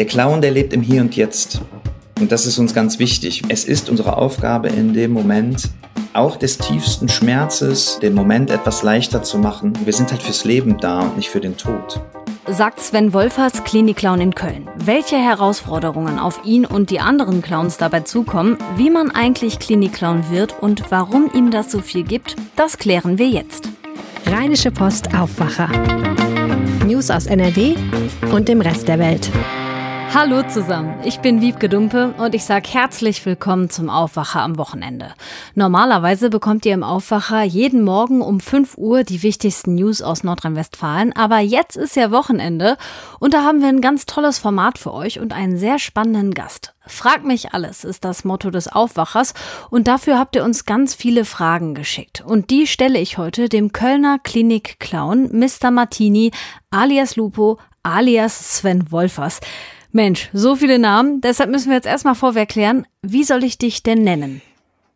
Der Clown, der lebt im Hier und Jetzt. Und das ist uns ganz wichtig. Es ist unsere Aufgabe in dem Moment, auch des tiefsten Schmerzes, den Moment etwas leichter zu machen. Wir sind halt fürs Leben da und nicht für den Tod. Sagt Sven Wolfers, Klinikclown in Köln. Welche Herausforderungen auf ihn und die anderen Clowns dabei zukommen, wie man eigentlich Klinikclown wird und warum ihm das so viel gibt, das klären wir jetzt. Rheinische Post Aufwacher. News aus NRW und dem Rest der Welt. Hallo zusammen, ich bin Wiebke Dumpe und ich sage herzlich willkommen zum Aufwacher am Wochenende. Normalerweise bekommt ihr im Aufwacher jeden Morgen um 5 Uhr die wichtigsten News aus Nordrhein-Westfalen, aber jetzt ist ja Wochenende und da haben wir ein ganz tolles Format für euch und einen sehr spannenden Gast. Frag mich alles ist das Motto des Aufwachers und dafür habt ihr uns ganz viele Fragen geschickt. Und die stelle ich heute dem Kölner Klinik-Clown Mr. Martini alias Lupo alias Sven Wolfers. Mensch, so viele Namen. Deshalb müssen wir jetzt erstmal vorweg klären, wie soll ich dich denn nennen?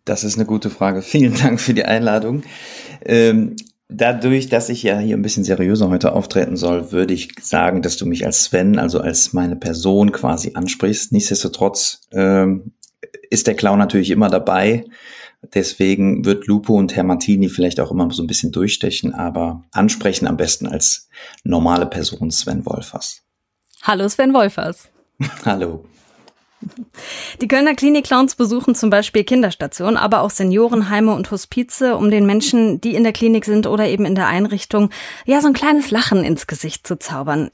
Das ist eine gute Frage. Vielen Dank für die Einladung. Ähm, dadurch, dass ich ja hier ein bisschen seriöser heute auftreten soll, würde ich sagen, dass du mich als Sven, also als meine Person quasi ansprichst. Nichtsdestotrotz ähm, ist der Clown natürlich immer dabei. Deswegen wird Lupo und Herr Martini vielleicht auch immer so ein bisschen durchstechen, aber ansprechen am besten als normale Person Sven Wolfers. Hallo Sven Wolfers. Hallo. Die Kölner Klinik-Clowns besuchen zum Beispiel Kinderstationen, aber auch Seniorenheime und Hospize, um den Menschen, die in der Klinik sind oder eben in der Einrichtung, ja, so ein kleines Lachen ins Gesicht zu zaubern.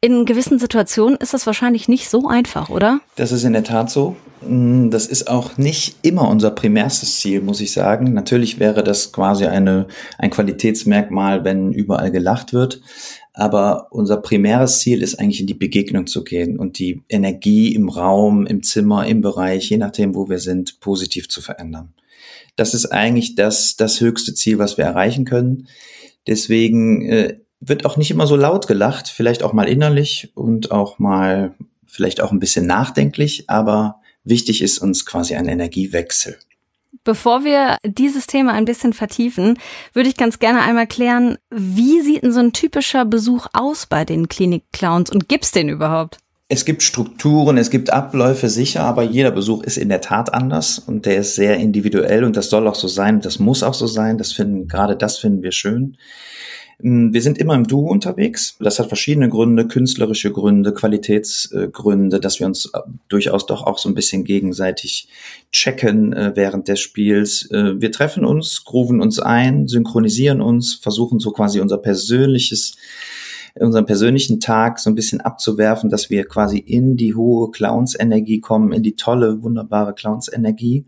In gewissen Situationen ist das wahrscheinlich nicht so einfach, oder? Das ist in der Tat so. Mm, das ist auch nicht immer unser primärstes Ziel, muss ich sagen. Natürlich wäre das quasi eine, ein Qualitätsmerkmal, wenn überall gelacht wird. Aber unser primäres Ziel ist eigentlich in die Begegnung zu gehen und die Energie im Raum, im Zimmer, im Bereich, je nachdem, wo wir sind, positiv zu verändern. Das ist eigentlich das, das höchste Ziel, was wir erreichen können. Deswegen äh, wird auch nicht immer so laut gelacht, vielleicht auch mal innerlich und auch mal vielleicht auch ein bisschen nachdenklich, aber wichtig ist uns quasi ein Energiewechsel. Bevor wir dieses Thema ein bisschen vertiefen, würde ich ganz gerne einmal klären, wie sieht denn so ein typischer Besuch aus bei den Klinik-Clowns und gibt's den überhaupt? Es gibt Strukturen, es gibt Abläufe sicher, aber jeder Besuch ist in der Tat anders und der ist sehr individuell und das soll auch so sein das muss auch so sein. Das finden, gerade das finden wir schön. Ähm, wir sind immer im Duo unterwegs. Das hat verschiedene Gründe, künstlerische Gründe, Qualitätsgründe, dass wir uns äh, durchaus doch auch so ein bisschen gegenseitig checken äh, während des Spiels. Äh, wir treffen uns, grooven uns ein, synchronisieren uns, versuchen so quasi unser persönliches unseren persönlichen Tag so ein bisschen abzuwerfen, dass wir quasi in die hohe Clowns-Energie kommen, in die tolle, wunderbare Clowns-Energie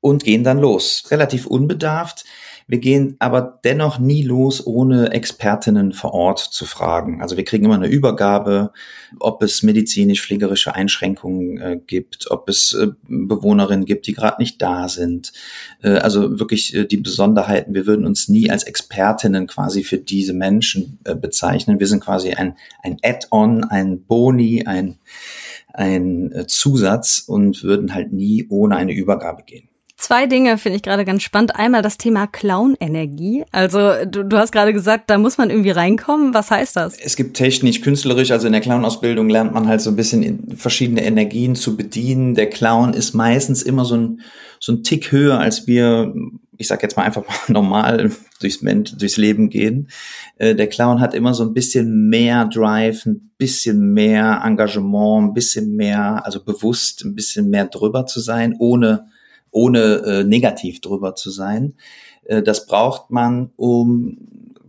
und gehen dann los. Relativ unbedarft. Wir gehen aber dennoch nie los, ohne Expertinnen vor Ort zu fragen. Also wir kriegen immer eine Übergabe, ob es medizinisch-pflegerische Einschränkungen äh, gibt, ob es äh, Bewohnerinnen gibt, die gerade nicht da sind. Äh, also wirklich äh, die Besonderheiten. Wir würden uns nie als Expertinnen quasi für diese Menschen äh, bezeichnen. Wir sind quasi ein, ein Add-on, ein Boni, ein, ein äh, Zusatz und würden halt nie ohne eine Übergabe gehen. Zwei Dinge finde ich gerade ganz spannend. Einmal das Thema Clown-Energie. Also du, du hast gerade gesagt, da muss man irgendwie reinkommen. Was heißt das? Es gibt technisch, künstlerisch, also in der Clown-Ausbildung lernt man halt so ein bisschen verschiedene Energien zu bedienen. Der Clown ist meistens immer so ein, so ein Tick höher, als wir, ich sag jetzt mal einfach mal normal durchs, durchs Leben gehen. Äh, der Clown hat immer so ein bisschen mehr Drive, ein bisschen mehr Engagement, ein bisschen mehr, also bewusst ein bisschen mehr drüber zu sein, ohne ohne äh, negativ drüber zu sein. Äh, das braucht man, um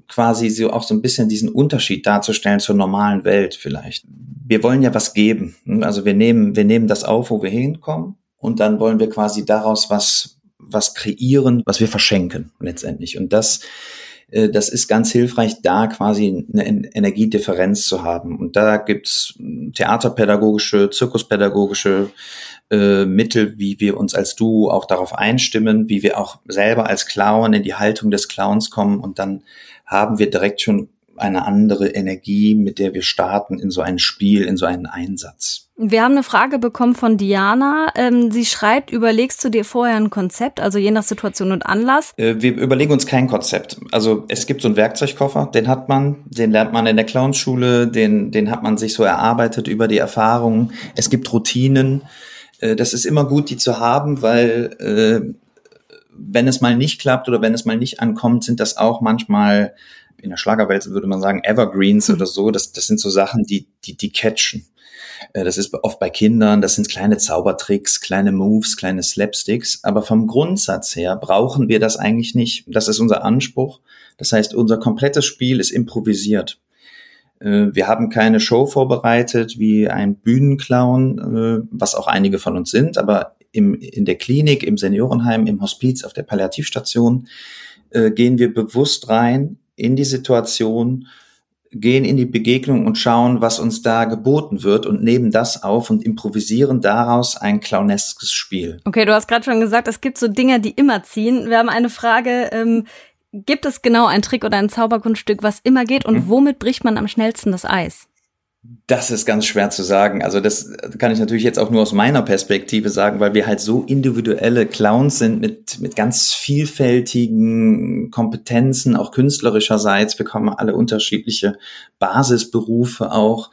quasi so auch so ein bisschen diesen Unterschied darzustellen zur normalen Welt vielleicht. Wir wollen ja was geben. Also wir nehmen, wir nehmen das auf, wo wir hinkommen und dann wollen wir quasi daraus was, was kreieren, was wir verschenken letztendlich. Und das, äh, das ist ganz hilfreich, da quasi eine Energiedifferenz zu haben. Und da gibt's theaterpädagogische, zirkuspädagogische äh, Mittel, wie wir uns als Duo auch darauf einstimmen, wie wir auch selber als Clown in die Haltung des Clowns kommen und dann haben wir direkt schon eine andere Energie, mit der wir starten in so ein Spiel, in so einen Einsatz. Wir haben eine Frage bekommen von Diana. Ähm, sie schreibt, überlegst du dir vorher ein Konzept, also je nach Situation und Anlass? Äh, wir überlegen uns kein Konzept. Also es gibt so einen Werkzeugkoffer, den hat man, den lernt man in der Clownschule, den, den hat man sich so erarbeitet über die Erfahrungen. Es gibt Routinen. Äh, das ist immer gut, die zu haben, weil äh, wenn es mal nicht klappt oder wenn es mal nicht ankommt, sind das auch manchmal in der Schlagerwelt würde man sagen Evergreens oder so. Das, das sind so Sachen, die, die, die catchen. Äh, das ist oft bei Kindern, das sind kleine Zaubertricks, kleine Moves, kleine Slapsticks. Aber vom Grundsatz her brauchen wir das eigentlich nicht. Das ist unser Anspruch. Das heißt, unser komplettes Spiel ist improvisiert. Äh, wir haben keine Show vorbereitet wie ein Bühnenclown, äh, was auch einige von uns sind, aber im, in der Klinik, im Seniorenheim, im Hospiz, auf der Palliativstation gehen wir bewusst rein in die Situation gehen in die Begegnung und schauen, was uns da geboten wird und nehmen das auf und improvisieren daraus ein clowneskes Spiel. Okay, du hast gerade schon gesagt, es gibt so Dinge, die immer ziehen. Wir haben eine Frage, ähm, gibt es genau ein Trick oder ein Zauberkunststück, was immer geht und mhm. womit bricht man am schnellsten das Eis? Das ist ganz schwer zu sagen. Also das kann ich natürlich jetzt auch nur aus meiner Perspektive sagen, weil wir halt so individuelle Clowns sind mit, mit ganz vielfältigen Kompetenzen, auch künstlerischerseits. Wir kommen alle unterschiedliche Basisberufe auch.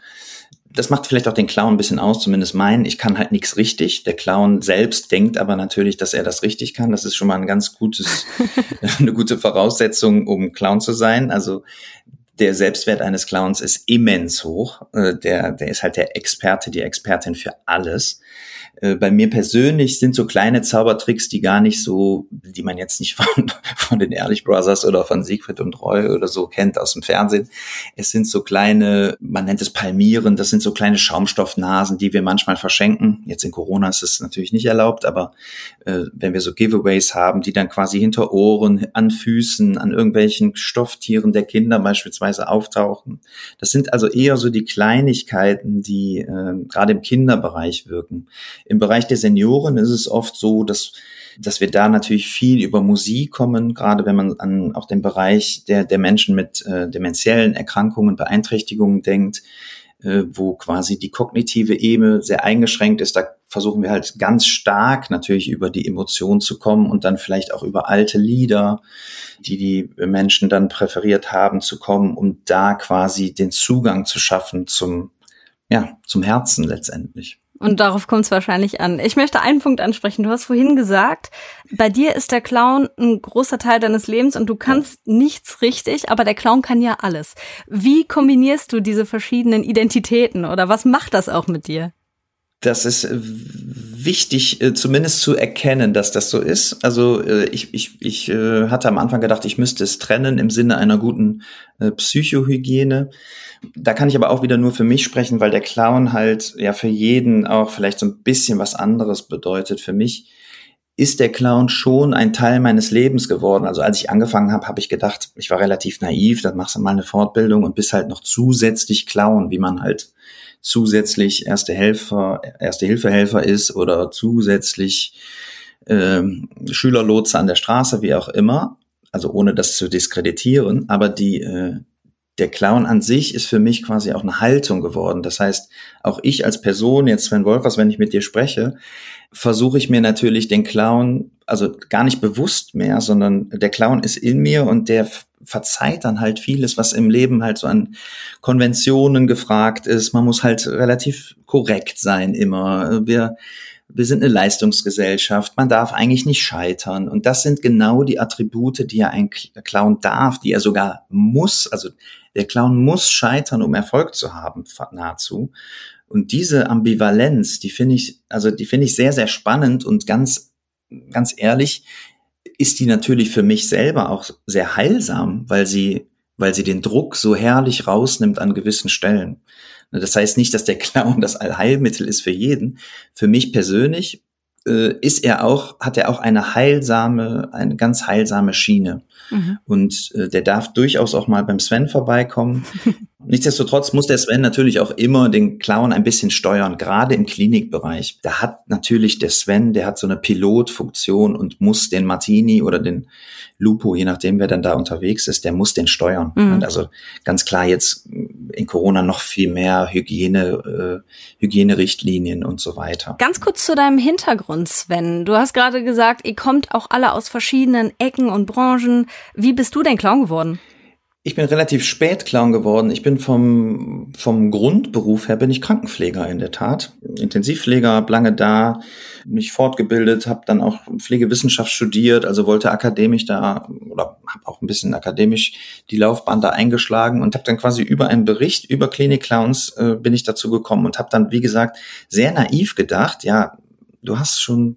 Das macht vielleicht auch den Clown ein bisschen aus, zumindest meinen. Ich kann halt nichts richtig. Der Clown selbst denkt aber natürlich, dass er das richtig kann. Das ist schon mal ein ganz gutes, eine gute Voraussetzung, um Clown zu sein. Also der Selbstwert eines Clowns ist immens hoch. Äh, der, der ist halt der Experte, die Expertin für alles. Äh, bei mir persönlich sind so kleine Zaubertricks, die gar nicht so, die man jetzt nicht von, von den Ehrlich Brothers oder von Siegfried und Roy oder so kennt aus dem Fernsehen. Es sind so kleine, man nennt es Palmieren, das sind so kleine Schaumstoffnasen, die wir manchmal verschenken. Jetzt in Corona ist es natürlich nicht erlaubt, aber äh, wenn wir so Giveaways haben, die dann quasi hinter Ohren, an Füßen, an irgendwelchen Stofftieren der Kinder beispielsweise auftauchen. Das sind also eher so die Kleinigkeiten, die äh, gerade im Kinderbereich wirken. Im Bereich der Senioren ist es oft so, dass dass wir da natürlich viel über Musik kommen, gerade wenn man an auch den Bereich der, der Menschen mit äh, dementiellen Erkrankungen, Beeinträchtigungen denkt, äh, wo quasi die kognitive Ebene sehr eingeschränkt ist. Da versuchen wir halt ganz stark natürlich über die Emotion zu kommen und dann vielleicht auch über alte Lieder, die die Menschen dann präferiert haben, zu kommen, um da quasi den Zugang zu schaffen zum, ja, zum Herzen letztendlich. Und darauf kommt es wahrscheinlich an. Ich möchte einen Punkt ansprechen. Du hast vorhin gesagt, bei dir ist der Clown ein großer Teil deines Lebens und du kannst ja. nichts richtig, aber der Clown kann ja alles. Wie kombinierst du diese verschiedenen Identitäten oder was macht das auch mit dir? Das ist wichtig, äh, zumindest zu erkennen, dass das so ist. Also äh, ich, ich, ich äh, hatte am Anfang gedacht, ich müsste es trennen im Sinne einer guten Psychohygiene. Da kann ich aber auch wieder nur für mich sprechen, weil der Clown halt ja für jeden auch vielleicht so ein bisschen was anderes bedeutet. Für mich ist der Clown schon ein Teil meines Lebens geworden. Also als ich angefangen habe, habe ich gedacht, ich war relativ naiv, dann machst du mal eine Fortbildung und bist halt noch zusätzlich Clown, wie man halt zusätzlich Erste Helfer, Erste Hilfehelfer ist oder zusätzlich ähm, Schülerlotse an der Straße, wie auch immer. Also ohne das zu diskreditieren, aber die äh, der Clown an sich ist für mich quasi auch eine Haltung geworden. Das heißt, auch ich als Person, jetzt Sven Wolfers, wenn ich mit dir spreche, versuche ich mir natürlich den Clown, also gar nicht bewusst mehr, sondern der Clown ist in mir und der verzeiht dann halt vieles, was im Leben halt so an Konventionen gefragt ist. Man muss halt relativ korrekt sein immer. Wir wir sind eine Leistungsgesellschaft, man darf eigentlich nicht scheitern. Und das sind genau die Attribute, die ja ein Clown darf, die er sogar muss. Also der Clown muss scheitern, um Erfolg zu haben, nahezu. Und diese Ambivalenz, die finde ich, also die finde ich sehr, sehr spannend und ganz, ganz ehrlich, ist die natürlich für mich selber auch sehr heilsam, weil sie, weil sie den Druck so herrlich rausnimmt an gewissen Stellen. Das heißt nicht, dass der Clown das Allheilmittel ist für jeden. Für mich persönlich äh, ist er auch, hat er auch eine heilsame, eine ganz heilsame Schiene. Mhm. Und äh, der darf durchaus auch mal beim Sven vorbeikommen. Nichtsdestotrotz muss der Sven natürlich auch immer den Clown ein bisschen steuern, gerade im Klinikbereich. Da hat natürlich der Sven, der hat so eine Pilotfunktion und muss den Martini oder den Lupo, je nachdem wer dann da unterwegs ist, der muss den steuern. Mhm. Also ganz klar jetzt in Corona noch viel mehr Hygiene, äh, Hygienerichtlinien und so weiter. Ganz kurz zu deinem Hintergrund, Sven. Du hast gerade gesagt, ihr kommt auch alle aus verschiedenen Ecken und Branchen. Wie bist du denn Clown geworden? Ich bin relativ spät Clown geworden. Ich bin vom, vom Grundberuf her bin ich Krankenpfleger in der Tat. Intensivpfleger, hab lange da, mich fortgebildet, habe dann auch Pflegewissenschaft studiert, also wollte akademisch da oder habe auch ein bisschen akademisch die Laufbahn da eingeschlagen und habe dann quasi über einen Bericht über Klinik-Clowns äh, bin ich dazu gekommen und habe dann, wie gesagt, sehr naiv gedacht, ja, du hast schon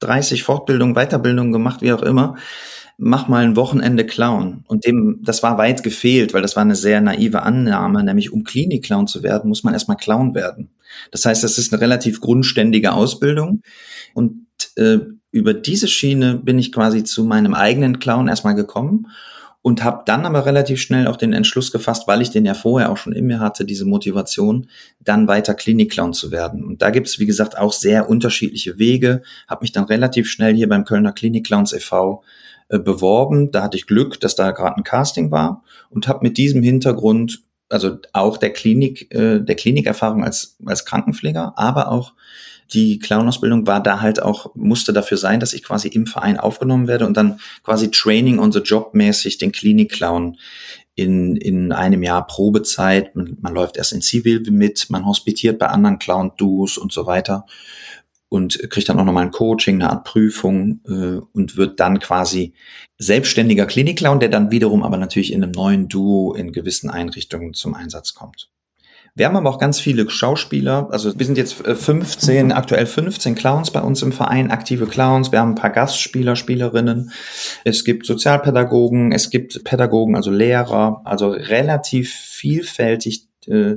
30 Fortbildungen, Weiterbildungen gemacht, wie auch immer mach mal ein Wochenende Clown. Und dem, das war weit gefehlt, weil das war eine sehr naive Annahme, nämlich um Klinik-Clown zu werden, muss man erstmal Clown werden. Das heißt, das ist eine relativ grundständige Ausbildung. Und äh, über diese Schiene bin ich quasi zu meinem eigenen Clown erstmal gekommen und habe dann aber relativ schnell auch den Entschluss gefasst, weil ich den ja vorher auch schon in mir hatte, diese Motivation, dann weiter Klinik-Clown zu werden. Und da gibt es, wie gesagt, auch sehr unterschiedliche Wege. Habe mich dann relativ schnell hier beim Kölner Klinik-Clowns e.V. Äh, beworben. Da hatte ich Glück, dass da gerade ein Casting war und habe mit diesem Hintergrund, also auch der Klinik, äh, der Klinikerfahrung als als Krankenpfleger, aber auch die Clownausbildung war da halt auch, musste dafür sein, dass ich quasi im Verein aufgenommen werde und dann quasi Training on the Job mäßig den Klinik-Clown in, in einem Jahr Probezeit. Man, man läuft erst in Zivil mit, man hospitiert bei anderen Clown-Duos und so weiter und kriegt dann auch nochmal ein Coaching, eine Art Prüfung äh, und wird dann quasi selbstständiger Klinikclown, der dann wiederum aber natürlich in einem neuen Duo in gewissen Einrichtungen zum Einsatz kommt. Wir haben aber auch ganz viele Schauspieler, also wir sind jetzt 15, äh, aktuell 15 Clowns bei uns im Verein, aktive Clowns. Wir haben ein paar Gastspieler, Spielerinnen. Es gibt Sozialpädagogen, es gibt Pädagogen, also Lehrer, also relativ vielfältig äh,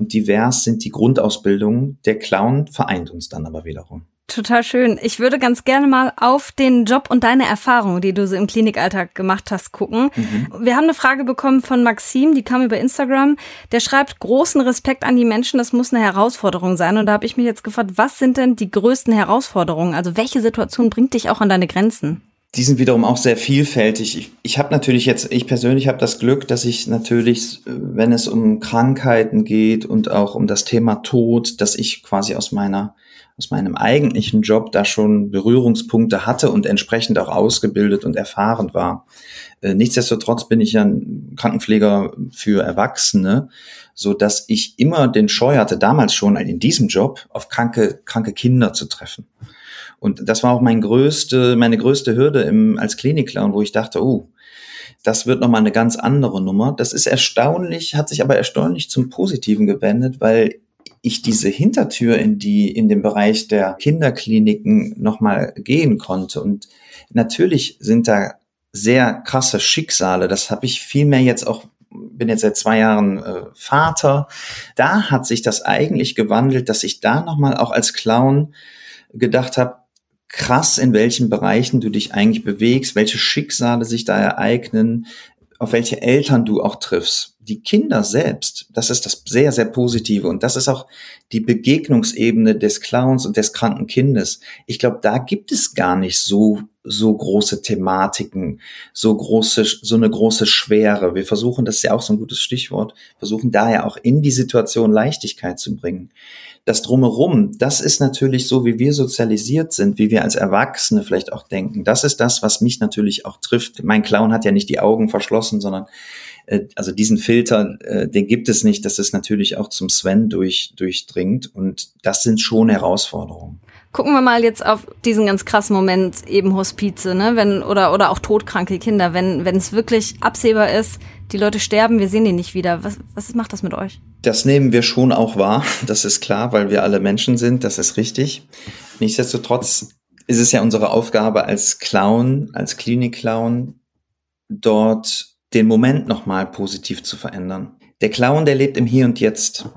und divers sind die Grundausbildungen. Der Clown vereint uns dann aber wiederum. Total schön. Ich würde ganz gerne mal auf den Job und deine Erfahrungen, die du so im Klinikalltag gemacht hast, gucken. Mhm. Wir haben eine Frage bekommen von Maxim, die kam über Instagram. Der schreibt großen Respekt an die Menschen, das muss eine Herausforderung sein. Und da habe ich mich jetzt gefragt, was sind denn die größten Herausforderungen? Also welche Situation bringt dich auch an deine Grenzen? Die sind wiederum auch sehr vielfältig. Ich, ich habe natürlich jetzt, ich persönlich habe das Glück, dass ich natürlich, wenn es um Krankheiten geht und auch um das Thema Tod, dass ich quasi aus meiner aus meinem eigentlichen Job da schon Berührungspunkte hatte und entsprechend auch ausgebildet und erfahren war. Äh, nichtsdestotrotz bin ich ja ein Krankenpfleger für Erwachsene, so dass ich immer den Scheu hatte, damals schon in diesem Job auf kranke, kranke Kinder zu treffen. Und das war auch mein größte, meine größte Hürde im, als Klinikclown, wo ich dachte, oh, das wird nochmal eine ganz andere Nummer. Das ist erstaunlich, hat sich aber erstaunlich zum Positiven gewendet, weil ich diese Hintertür in die, in den Bereich der Kinderkliniken nochmal gehen konnte. Und natürlich sind da sehr krasse Schicksale. Das habe ich vielmehr jetzt auch bin jetzt seit zwei Jahren äh, Vater. Da hat sich das eigentlich gewandelt, dass ich da nochmal auch als Clown gedacht habe, krass, in welchen Bereichen du dich eigentlich bewegst, welche Schicksale sich da ereignen, auf welche Eltern du auch triffst. Die Kinder selbst, das ist das sehr, sehr Positive. Und das ist auch die Begegnungsebene des Clowns und des kranken Kindes. Ich glaube, da gibt es gar nicht so, so große Thematiken, so große, so eine große Schwere. Wir versuchen, das ist ja auch so ein gutes Stichwort, versuchen daher auch in die Situation Leichtigkeit zu bringen das drumherum, das ist natürlich so, wie wir sozialisiert sind, wie wir als Erwachsene vielleicht auch denken. Das ist das, was mich natürlich auch trifft. Mein Clown hat ja nicht die Augen verschlossen, sondern äh, also diesen Filter, äh, den gibt es nicht, dass es natürlich auch zum Sven durch, durchdringt. Und das sind schon Herausforderungen. Gucken wir mal jetzt auf diesen ganz krassen Moment eben Hospize, ne? Wenn, oder, oder auch todkranke Kinder, wenn, wenn es wirklich absehbar ist, die Leute sterben, wir sehen die nicht wieder. Was, was macht das mit euch? Das nehmen wir schon auch wahr, das ist klar, weil wir alle Menschen sind, das ist richtig. Nichtsdestotrotz ist es ja unsere Aufgabe als Clown, als Klinik-Clown, dort den Moment nochmal positiv zu verändern. Der Clown, der lebt im Hier und Jetzt.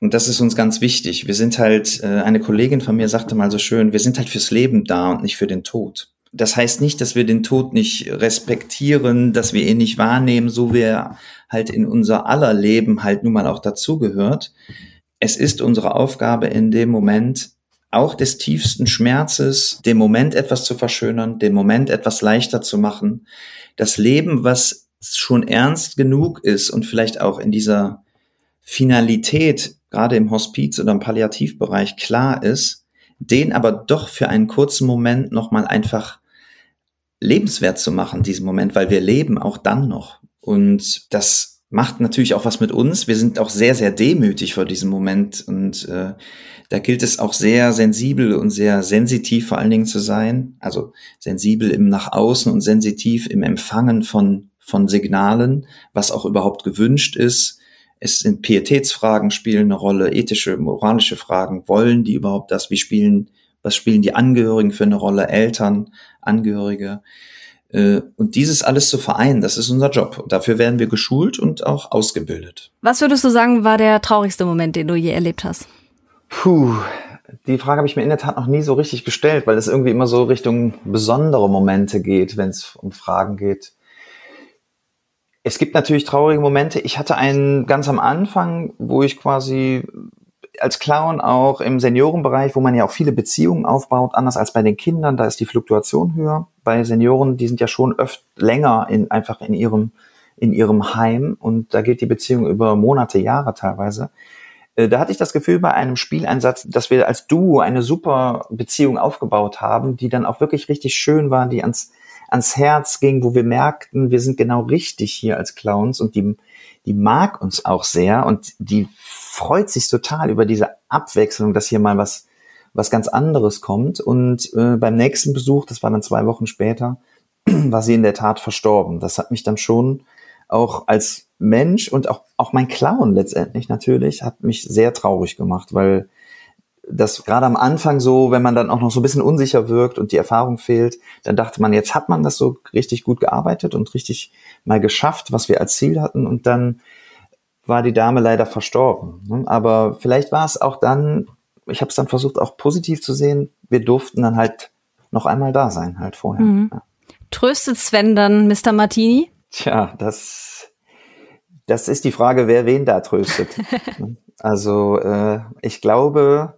Und das ist uns ganz wichtig. Wir sind halt, äh, eine Kollegin von mir sagte mal so schön, wir sind halt fürs Leben da und nicht für den Tod. Das heißt nicht, dass wir den Tod nicht respektieren, dass wir ihn nicht wahrnehmen, so wie er halt in unser aller Leben halt nun mal auch dazugehört. Es ist unsere Aufgabe in dem Moment, auch des tiefsten Schmerzes, dem Moment etwas zu verschönern, dem Moment etwas leichter zu machen. Das Leben, was schon ernst genug ist und vielleicht auch in dieser Finalität gerade im Hospiz oder im Palliativbereich klar ist, den aber doch für einen kurzen Moment nochmal einfach lebenswert zu machen, diesen Moment, weil wir leben auch dann noch. Und das macht natürlich auch was mit uns. Wir sind auch sehr, sehr demütig vor diesem Moment und äh, da gilt es auch sehr sensibel und sehr sensitiv vor allen Dingen zu sein. Also sensibel im Nach außen und sensitiv im Empfangen von, von Signalen, was auch überhaupt gewünscht ist. Es sind Pietätsfragen spielen eine Rolle, ethische, moralische Fragen. Wollen die überhaupt das? Wie spielen, was spielen die Angehörigen für eine Rolle? Eltern, Angehörige. Äh, und dieses alles zu vereinen, das ist unser Job. Dafür werden wir geschult und auch ausgebildet. Was würdest du sagen, war der traurigste Moment, den du je erlebt hast? Puh, die Frage habe ich mir in der Tat noch nie so richtig gestellt, weil es irgendwie immer so Richtung besondere Momente geht, wenn es um Fragen geht. Es gibt natürlich traurige Momente. Ich hatte einen ganz am Anfang, wo ich quasi als Clown auch im Seniorenbereich, wo man ja auch viele Beziehungen aufbaut, anders als bei den Kindern, da ist die Fluktuation höher. Bei Senioren, die sind ja schon öfter länger in, einfach in ihrem, in ihrem Heim und da geht die Beziehung über Monate, Jahre teilweise. Äh, da hatte ich das Gefühl bei einem Spieleinsatz, dass wir als Duo eine super Beziehung aufgebaut haben, die dann auch wirklich richtig schön war, die ans, ans Herz ging, wo wir merkten, wir sind genau richtig hier als Clowns und die, die mag uns auch sehr und die freut sich total über diese Abwechslung, dass hier mal was, was ganz anderes kommt. Und äh, beim nächsten Besuch, das war dann zwei Wochen später, war sie in der Tat verstorben. Das hat mich dann schon auch als Mensch und auch, auch mein Clown letztendlich natürlich hat mich sehr traurig gemacht, weil das gerade am Anfang so, wenn man dann auch noch so ein bisschen unsicher wirkt und die Erfahrung fehlt, dann dachte man, jetzt hat man das so richtig gut gearbeitet und richtig mal geschafft, was wir als Ziel hatten und dann war die Dame leider verstorben. Ne? Aber vielleicht war es auch dann, ich habe es dann versucht auch positiv zu sehen, wir durften dann halt noch einmal da sein, halt vorher. Mhm. Ja. Tröstet Sven dann Mr. Martini? Tja, das, das ist die Frage, wer wen da tröstet. also äh, ich glaube,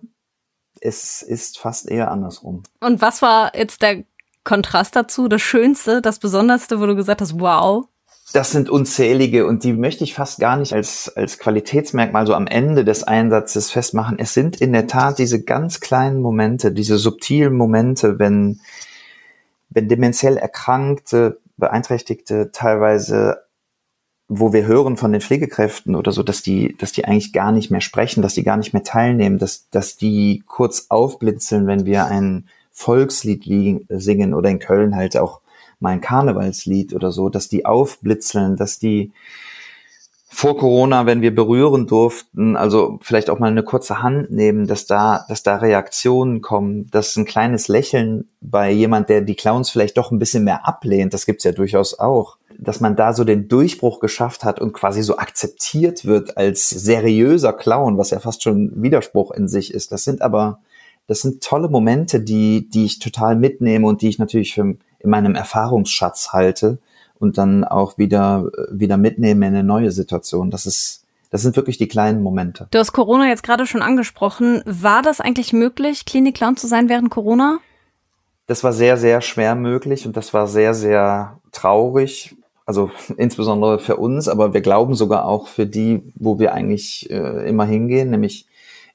es ist fast eher andersrum. Und was war jetzt der Kontrast dazu, das Schönste, das Besonderste, wo du gesagt hast, wow? Das sind unzählige und die möchte ich fast gar nicht als, als Qualitätsmerkmal so am Ende des Einsatzes festmachen. Es sind in der Tat diese ganz kleinen Momente, diese subtilen Momente, wenn, wenn demenziell Erkrankte Beeinträchtigte teilweise, wo wir hören von den Pflegekräften oder so, dass die, dass die eigentlich gar nicht mehr sprechen, dass die gar nicht mehr teilnehmen, dass, dass die kurz aufblitzeln, wenn wir ein Volkslied singen oder in Köln halt auch mal ein Karnevalslied oder so, dass die aufblitzeln, dass die vor Corona, wenn wir berühren durften, also vielleicht auch mal eine kurze Hand nehmen, dass da, dass da Reaktionen kommen, dass ein kleines Lächeln bei jemand, der die Clowns vielleicht doch ein bisschen mehr ablehnt, das gibt's ja durchaus auch, dass man da so den Durchbruch geschafft hat und quasi so akzeptiert wird als seriöser Clown, was ja fast schon Widerspruch in sich ist. Das sind aber, das sind tolle Momente, die, die ich total mitnehme und die ich natürlich für, in meinem Erfahrungsschatz halte und dann auch wieder, wieder mitnehmen in eine neue Situation. Das ist, das sind wirklich die kleinen Momente. Du hast Corona jetzt gerade schon angesprochen. War das eigentlich möglich, Klinik-Clown zu sein während Corona? Das war sehr, sehr schwer möglich und das war sehr, sehr traurig. Also insbesondere für uns, aber wir glauben sogar auch für die, wo wir eigentlich äh, immer hingehen, nämlich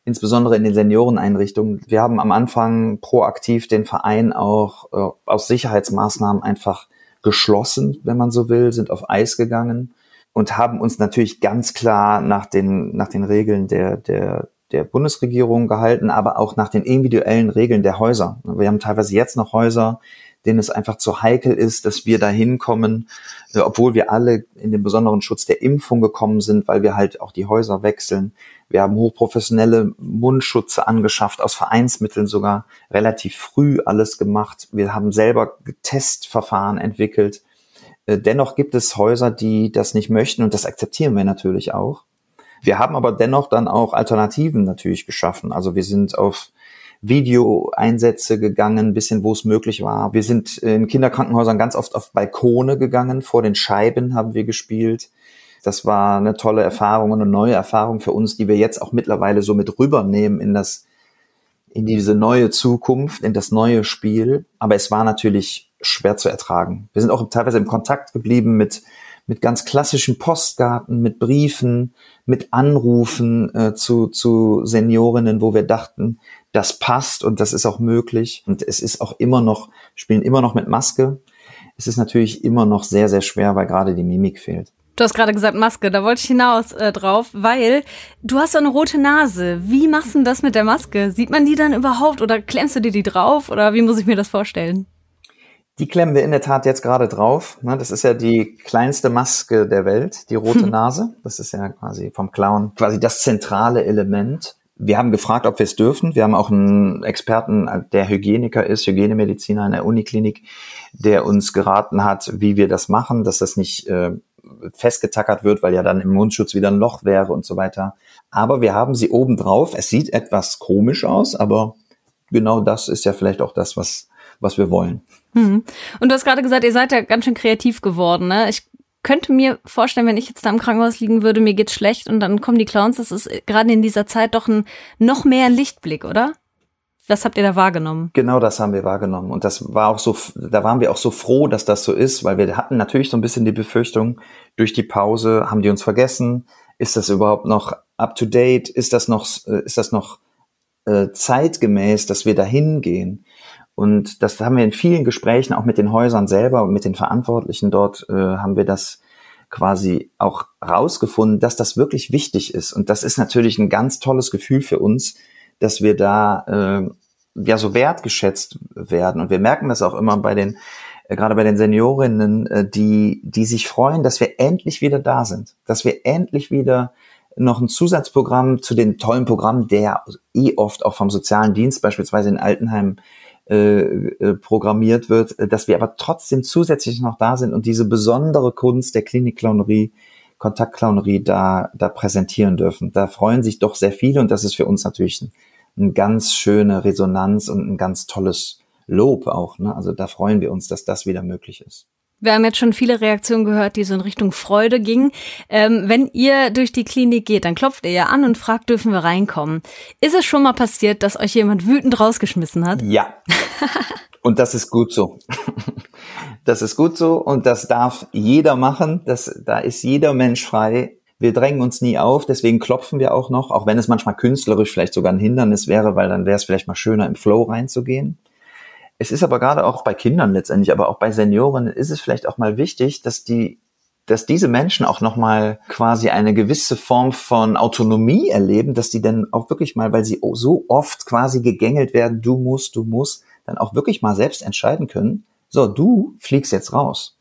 insbesondere in den Senioreneinrichtungen. Wir haben am Anfang proaktiv den Verein auch äh, aus Sicherheitsmaßnahmen einfach geschlossen, wenn man so will, sind auf Eis gegangen und haben uns natürlich ganz klar nach den, nach den Regeln der, der, der Bundesregierung gehalten, aber auch nach den individuellen Regeln der Häuser. Wir haben teilweise jetzt noch Häuser, denen es einfach zu heikel ist, dass wir da hinkommen, äh, obwohl wir alle in den besonderen Schutz der Impfung gekommen sind, weil wir halt auch die Häuser wechseln. Wir haben hochprofessionelle Mundschutze angeschafft, aus Vereinsmitteln sogar relativ früh alles gemacht. Wir haben selber Testverfahren entwickelt. Äh, dennoch gibt es Häuser, die das nicht möchten und das akzeptieren wir natürlich auch. Wir haben aber dennoch dann auch Alternativen natürlich geschaffen. Also wir sind auf Videoeinsätze gegangen, bisschen wo es möglich war. Wir sind in Kinderkrankenhäusern ganz oft auf Balkone gegangen, vor den Scheiben haben wir gespielt. Das war eine tolle Erfahrung und eine neue Erfahrung für uns, die wir jetzt auch mittlerweile so mit rübernehmen in das, in diese neue Zukunft, in das neue Spiel. Aber es war natürlich schwer zu ertragen. Wir sind auch teilweise im Kontakt geblieben mit, mit ganz klassischen Postkarten, mit Briefen, mit Anrufen äh, zu, zu Seniorinnen, wo wir dachten, das passt und das ist auch möglich. Und es ist auch immer noch, spielen immer noch mit Maske. Es ist natürlich immer noch sehr, sehr schwer, weil gerade die Mimik fehlt. Du hast gerade gesagt Maske, da wollte ich hinaus äh, drauf, weil du hast so eine rote Nase. Wie machst du denn das mit der Maske? Sieht man die dann überhaupt oder klemmst du dir die drauf oder wie muss ich mir das vorstellen? Die klemmen wir in der Tat jetzt gerade drauf. Ne? Das ist ja die kleinste Maske der Welt, die rote Nase. Das ist ja quasi vom Clown quasi das zentrale Element. Wir haben gefragt, ob wir es dürfen. Wir haben auch einen Experten, der Hygieniker ist, Hygienemediziner in der Uniklinik, der uns geraten hat, wie wir das machen, dass das nicht äh, festgetackert wird, weil ja dann im Mundschutz wieder ein Loch wäre und so weiter. Aber wir haben sie oben drauf. Es sieht etwas komisch aus, aber genau das ist ja vielleicht auch das, was, was wir wollen. Hm. Und du hast gerade gesagt, ihr seid ja ganz schön kreativ geworden. Ne? Ich könnte mir vorstellen, wenn ich jetzt da im Krankenhaus liegen würde, mir geht's schlecht und dann kommen die Clowns, das ist gerade in dieser Zeit doch ein noch mehr Lichtblick, oder? Was habt ihr da wahrgenommen? Genau das haben wir wahrgenommen. Und das war auch so, da waren wir auch so froh, dass das so ist, weil wir hatten natürlich so ein bisschen die Befürchtung, durch die Pause haben die uns vergessen. Ist das überhaupt noch up to date? Ist das noch, äh, ist das noch äh, zeitgemäß, dass wir da hingehen? Und das haben wir in vielen Gesprächen, auch mit den Häusern selber und mit den Verantwortlichen dort, äh, haben wir das quasi auch rausgefunden, dass das wirklich wichtig ist. Und das ist natürlich ein ganz tolles Gefühl für uns, dass wir da äh, ja so wertgeschätzt werden. Und wir merken das auch immer bei den, äh, gerade bei den Seniorinnen, äh, die, die sich freuen, dass wir endlich wieder da sind, dass wir endlich wieder noch ein Zusatzprogramm zu den tollen Programmen, der eh oft auch vom sozialen Dienst beispielsweise in Altenheimen äh, äh, programmiert wird, äh, dass wir aber trotzdem zusätzlich noch da sind und diese besondere Kunst der Klinikclownerie, Kontaktclownerie da, da präsentieren dürfen. Da freuen sich doch sehr viele und das ist für uns natürlich ein, ganz schöne Resonanz und ein ganz tolles Lob auch. Ne? Also da freuen wir uns, dass das wieder möglich ist. Wir haben jetzt schon viele Reaktionen gehört, die so in Richtung Freude gingen. Ähm, wenn ihr durch die Klinik geht, dann klopft ihr ja an und fragt, dürfen wir reinkommen. Ist es schon mal passiert, dass euch jemand wütend rausgeschmissen hat? Ja. und das ist gut so. Das ist gut so und das darf jeder machen. Das, da ist jeder Mensch frei. Wir drängen uns nie auf, deswegen klopfen wir auch noch, auch wenn es manchmal künstlerisch vielleicht sogar ein Hindernis wäre, weil dann wäre es vielleicht mal schöner, im Flow reinzugehen. Es ist aber gerade auch bei Kindern letztendlich, aber auch bei Senioren ist es vielleicht auch mal wichtig, dass die dass diese Menschen auch nochmal quasi eine gewisse Form von Autonomie erleben, dass die dann auch wirklich mal, weil sie so oft quasi gegängelt werden, du musst, du musst, dann auch wirklich mal selbst entscheiden können, so, du fliegst jetzt raus.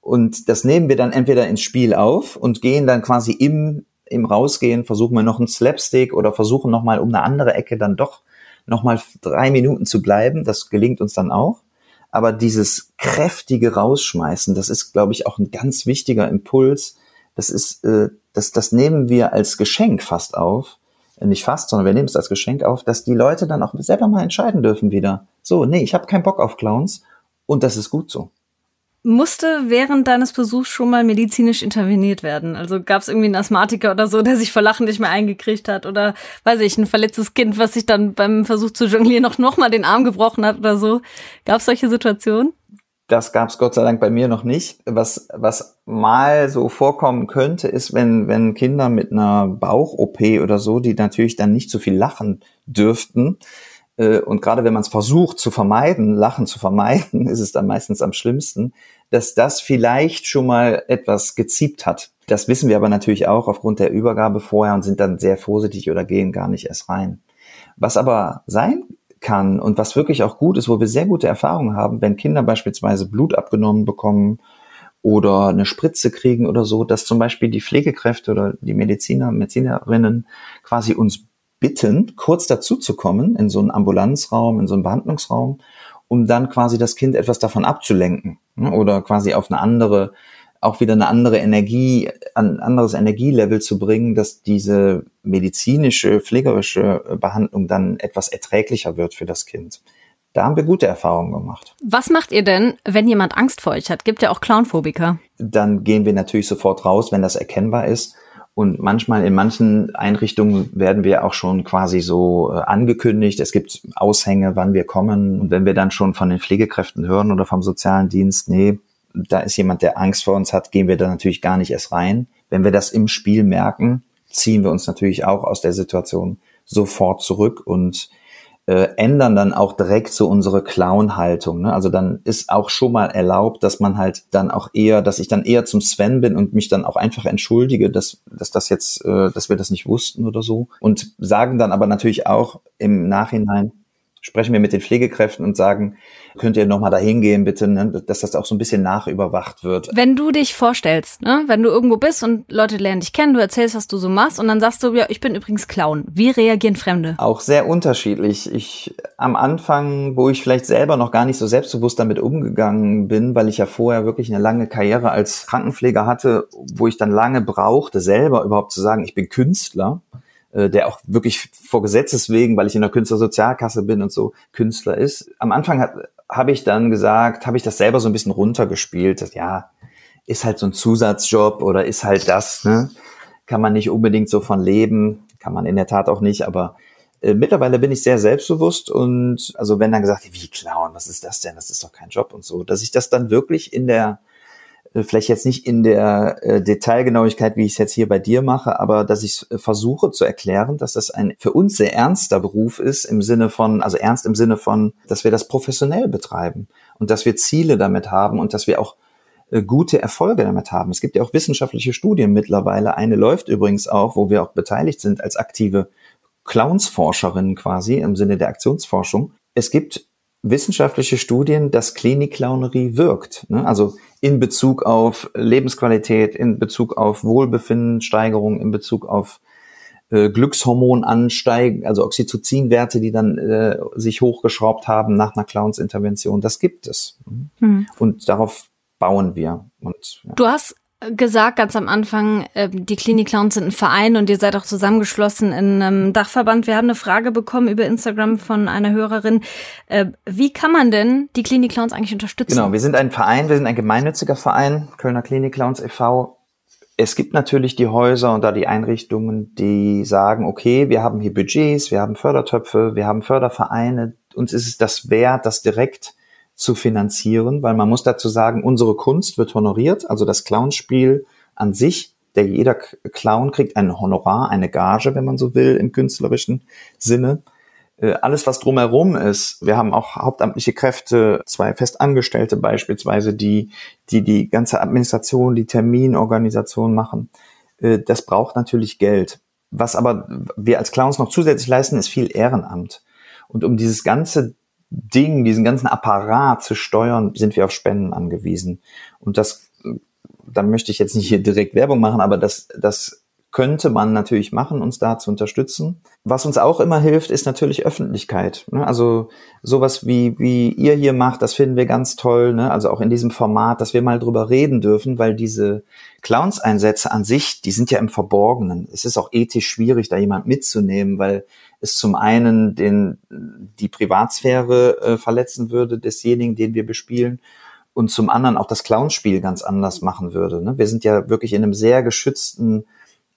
Und das nehmen wir dann entweder ins Spiel auf und gehen dann quasi im, im Rausgehen, versuchen wir noch einen Slapstick oder versuchen nochmal um eine andere Ecke dann doch nochmal drei Minuten zu bleiben. Das gelingt uns dann auch. Aber dieses kräftige Rausschmeißen, das ist, glaube ich, auch ein ganz wichtiger Impuls. Das ist, äh, das, das nehmen wir als Geschenk fast auf. Äh, nicht fast, sondern wir nehmen es als Geschenk auf, dass die Leute dann auch selber mal entscheiden dürfen wieder. So, nee, ich habe keinen Bock auf Clowns und das ist gut so musste während deines Besuchs schon mal medizinisch interveniert werden? Also gab es irgendwie einen Asthmatiker oder so, der sich vor Lachen nicht mehr eingekriegt hat? Oder weiß ich, ein verletztes Kind, was sich dann beim Versuch zu jonglieren noch, noch mal den Arm gebrochen hat oder so? Gab es solche Situationen? Das gab es Gott sei Dank bei mir noch nicht. Was, was mal so vorkommen könnte, ist, wenn, wenn Kinder mit einer Bauch-OP oder so, die natürlich dann nicht so viel lachen dürften, und gerade wenn man es versucht zu vermeiden, Lachen zu vermeiden, ist es dann meistens am schlimmsten, dass das vielleicht schon mal etwas geziebt hat. Das wissen wir aber natürlich auch aufgrund der Übergabe vorher und sind dann sehr vorsichtig oder gehen gar nicht erst rein. Was aber sein kann und was wirklich auch gut ist, wo wir sehr gute Erfahrungen haben, wenn Kinder beispielsweise Blut abgenommen bekommen oder eine Spritze kriegen oder so, dass zum Beispiel die Pflegekräfte oder die Mediziner, Medizinerinnen quasi uns bitten, kurz dazu zu kommen in so einen Ambulanzraum, in so einen Behandlungsraum, um dann quasi das Kind etwas davon abzulenken ne? oder quasi auf eine andere, auch wieder eine andere Energie, ein anderes Energielevel zu bringen, dass diese medizinische, pflegerische Behandlung dann etwas erträglicher wird für das Kind. Da haben wir gute Erfahrungen gemacht. Was macht ihr denn, wenn jemand Angst vor euch hat? Gibt ja auch Clownphobiker. Dann gehen wir natürlich sofort raus, wenn das erkennbar ist und manchmal in manchen Einrichtungen werden wir auch schon quasi so äh, angekündigt. Es gibt Aushänge, wann wir kommen. Und wenn wir dann schon von den Pflegekräften hören oder vom sozialen Dienst, nee, da ist jemand, der Angst vor uns hat, gehen wir da natürlich gar nicht erst rein. Wenn wir das im Spiel merken, ziehen wir uns natürlich auch aus der Situation sofort zurück und äh, ändern dann auch direkt so unsere Clown-Haltung. Ne? Also dann ist auch schon mal erlaubt, dass man halt dann auch eher, dass ich dann eher zum Sven bin und mich dann auch einfach entschuldige, dass, dass das jetzt, äh, dass wir das nicht wussten oder so. Und sagen dann aber natürlich auch im Nachhinein, sprechen wir mit den Pflegekräften und sagen, könnt ihr nochmal dahin gehen, bitte, ne, dass das auch so ein bisschen nachüberwacht wird. Wenn du dich vorstellst, ne, wenn du irgendwo bist und Leute lernen dich kennen, du erzählst, was du so machst und dann sagst du, ja, ich bin übrigens Clown. Wie reagieren Fremde? Auch sehr unterschiedlich. Ich am Anfang, wo ich vielleicht selber noch gar nicht so selbstbewusst damit umgegangen bin, weil ich ja vorher wirklich eine lange Karriere als Krankenpfleger hatte, wo ich dann lange brauchte, selber überhaupt zu sagen, ich bin Künstler äh, der auch wirklich vor Gesetzes wegen, weil ich in der Künstlersozialkasse bin und so Künstler ist. Am Anfang habe ich dann gesagt, habe ich das selber so ein bisschen runtergespielt, dass, ja, ist halt so ein Zusatzjob oder ist halt das, ne? Kann man nicht unbedingt so von leben, kann man in der Tat auch nicht, aber äh, mittlerweile bin ich sehr selbstbewusst und also wenn dann gesagt, wie klauen, was ist das denn? Das ist doch kein Job und so, dass ich das dann wirklich in der vielleicht jetzt nicht in der äh, Detailgenauigkeit, wie ich es jetzt hier bei dir mache, aber dass ich äh, versuche zu erklären, dass das ein für uns sehr ernster Beruf ist im Sinne von, also ernst im Sinne von, dass wir das professionell betreiben und dass wir Ziele damit haben und dass wir auch äh, gute Erfolge damit haben. Es gibt ja auch wissenschaftliche Studien mittlerweile. Eine läuft übrigens auch, wo wir auch beteiligt sind als aktive Clownsforscherinnen quasi im Sinne der Aktionsforschung. Es gibt wissenschaftliche Studien, dass Klinikclownerie wirkt. Ne? Also in Bezug auf Lebensqualität, in Bezug auf Wohlbefindensteigerung, in Bezug auf äh, Glückshormonansteigen, also Oxytocinwerte, die dann äh, sich hochgeschraubt haben nach einer Clownsintervention. Das gibt es. Mhm. Und darauf bauen wir. Und, ja. Du hast gesagt, ganz am Anfang, äh, die Klinik Clowns sind ein Verein und ihr seid auch zusammengeschlossen in einem Dachverband. Wir haben eine Frage bekommen über Instagram von einer Hörerin. Äh, wie kann man denn die Klinik Clowns eigentlich unterstützen? Genau, wir sind ein Verein, wir sind ein gemeinnütziger Verein, Kölner Klinik Clowns e.V. Es gibt natürlich die Häuser und da die Einrichtungen, die sagen, okay, wir haben hier Budgets, wir haben Fördertöpfe, wir haben Fördervereine. Uns ist es das wert, das direkt zu finanzieren, weil man muss dazu sagen, unsere Kunst wird honoriert, also das Clownspiel an sich, der jeder Clown kriegt ein Honorar, eine Gage, wenn man so will, im künstlerischen Sinne. Äh, alles, was drumherum ist, wir haben auch hauptamtliche Kräfte, zwei Festangestellte beispielsweise, die, die die ganze Administration, die Terminorganisation machen. Äh, das braucht natürlich Geld. Was aber wir als Clowns noch zusätzlich leisten, ist viel Ehrenamt. Und um dieses ganze Ding, diesen ganzen Apparat zu steuern, sind wir auf Spenden angewiesen. Und das, da möchte ich jetzt nicht hier direkt Werbung machen, aber das, das könnte man natürlich machen, uns da zu unterstützen. Was uns auch immer hilft, ist natürlich Öffentlichkeit. Ne? Also sowas wie, wie ihr hier macht, das finden wir ganz toll. Ne? Also auch in diesem Format, dass wir mal drüber reden dürfen, weil diese Clowns-Einsätze an sich, die sind ja im Verborgenen. Es ist auch ethisch schwierig, da jemand mitzunehmen, weil es zum einen den, die Privatsphäre äh, verletzen würde desjenigen, den wir bespielen und zum anderen auch das Clownspiel ganz anders machen würde. Ne? Wir sind ja wirklich in einem sehr geschützten,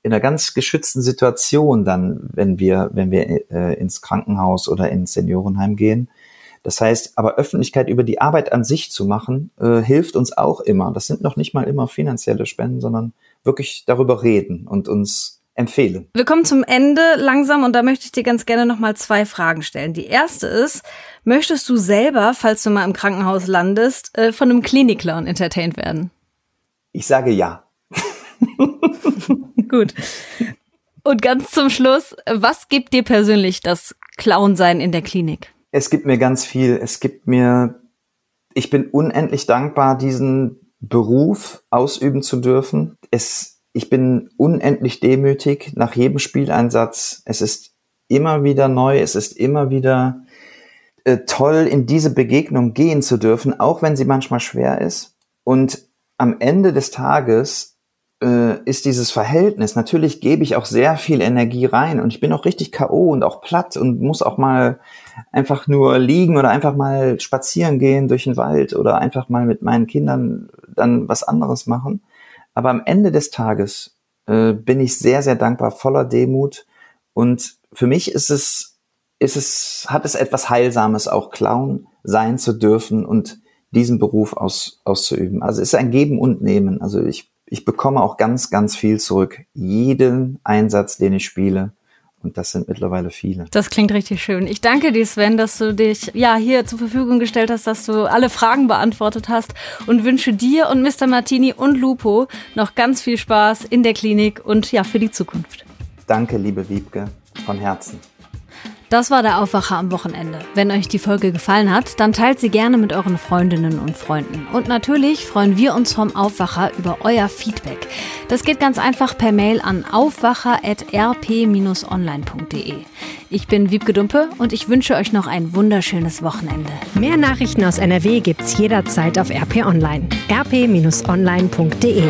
in einer ganz geschützten Situation dann, wenn wir, wenn wir äh, ins Krankenhaus oder ins Seniorenheim gehen. Das heißt, aber Öffentlichkeit über die Arbeit an sich zu machen, äh, hilft uns auch immer. Das sind noch nicht mal immer finanzielle Spenden, sondern wirklich darüber reden und uns empfehlen. Wir kommen zum Ende langsam und da möchte ich dir ganz gerne noch mal zwei Fragen stellen. Die erste ist, möchtest du selber, falls du mal im Krankenhaus landest, äh, von einem Klinikclown entertained werden? Ich sage ja. Gut. Und ganz zum Schluss, was gibt dir persönlich das Clownsein in der Klinik? Es gibt mir ganz viel. Es gibt mir, ich bin unendlich dankbar, diesen Beruf ausüben zu dürfen. Es ich bin unendlich demütig nach jedem Spieleinsatz. Es ist immer wieder neu, es ist immer wieder äh, toll, in diese Begegnung gehen zu dürfen, auch wenn sie manchmal schwer ist. Und am Ende des Tages äh, ist dieses Verhältnis, natürlich gebe ich auch sehr viel Energie rein und ich bin auch richtig K.O. und auch platt und muss auch mal einfach nur liegen oder einfach mal spazieren gehen durch den Wald oder einfach mal mit meinen Kindern dann was anderes machen. Aber am Ende des Tages äh, bin ich sehr, sehr dankbar, voller Demut. Und für mich ist es, ist es, hat es etwas Heilsames, auch Clown sein zu dürfen und diesen Beruf aus, auszuüben. Also es ist ein Geben und Nehmen. Also ich, ich bekomme auch ganz, ganz viel zurück. Jeden Einsatz, den ich spiele, und das sind mittlerweile viele. Das klingt richtig schön. Ich danke dir, Sven, dass du dich ja hier zur Verfügung gestellt hast, dass du alle Fragen beantwortet hast und wünsche dir und Mr. Martini und Lupo noch ganz viel Spaß in der Klinik und ja, für die Zukunft. Danke, liebe Wiebke, von Herzen. Das war der Aufwacher am Wochenende. Wenn euch die Folge gefallen hat, dann teilt sie gerne mit euren Freundinnen und Freunden. Und natürlich freuen wir uns vom Aufwacher über euer Feedback. Das geht ganz einfach per Mail an aufwacher.rp-online.de. Ich bin Wiebke Dumpe und ich wünsche euch noch ein wunderschönes Wochenende. Mehr Nachrichten aus NRW gibt's jederzeit auf RP Online. rp-online.de